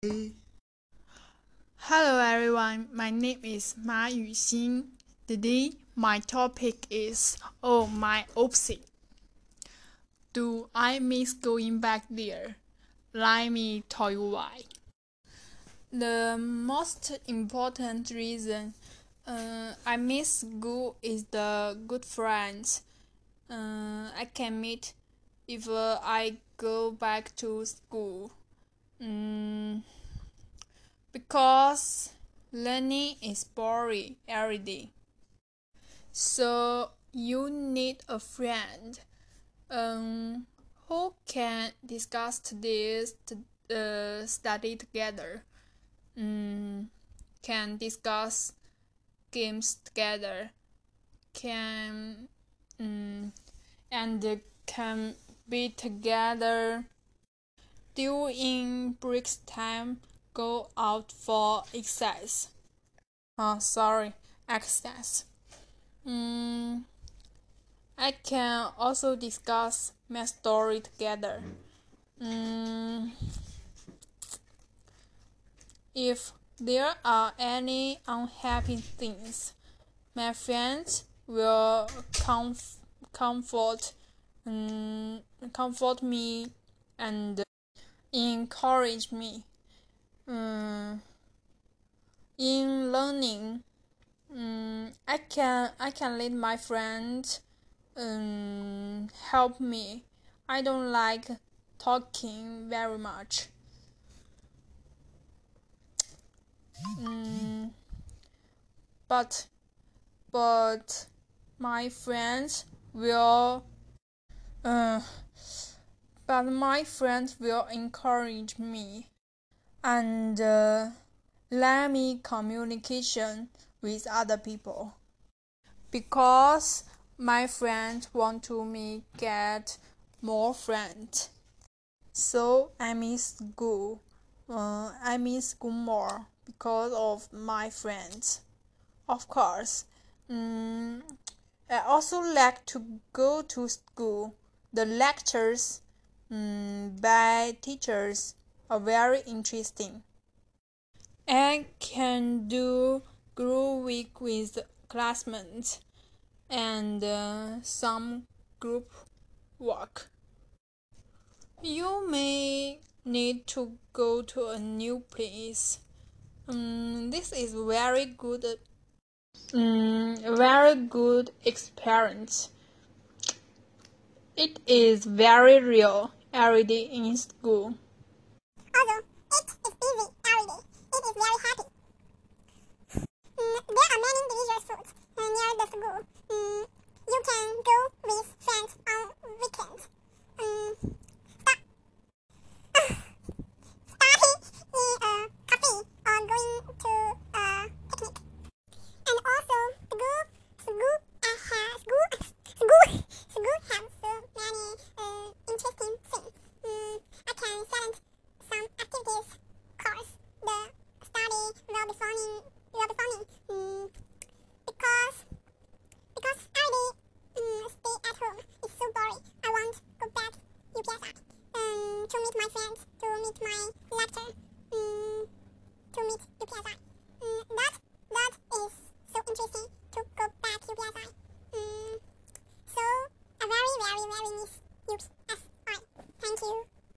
Hello everyone, my name is Ma Yuxin. Today my topic is Oh my UPSI. Do I miss going back there? Let me tell you why. The most important reason uh, I miss school is the good friends uh, I can meet if uh, I go back to school. Mm, because learning is boring every day. So you need a friend um, who can discuss this uh, study together. Um, can discuss games together. Can um, and can be together during break time go out for exercise. Oh, sorry, exercise. Mm, I can also discuss my story together. Mm, if there are any unhappy things, my friends will comf- comfort, um, comfort me and encourage me. Um, in learning, um, I can I can let my friends um, help me. I don't like talking very much. Um, but but my friends will uh, but my friends will encourage me and uh, let me communication with other people. Because my friends want to me get more friends. So i miss school. Uh, i miss school more because of my friends. Of course. Um, i also like to go to school. The lectures um, by teachers are very interesting. I can do group week with classmates and uh, some group work. You may need to go to a new place. Um, this is very good, um, very good experience. It is very real every day in school. Although it is busy every day, it is very happy. Mm, there are many delicious foods near the school. Mm, you can go with friends on weekends. Mm, start, starting in a cafe or going to a picnic. And also, school, school, uh, has, school, school, school has so many uh, interesting things. Mm, I can select some activities course the study will be funny will be funny mm, because because every day mm, stay at home is so boring. I want to go back UPSI um, to meet my friends, to meet my lecture, mm, to meet UPSI.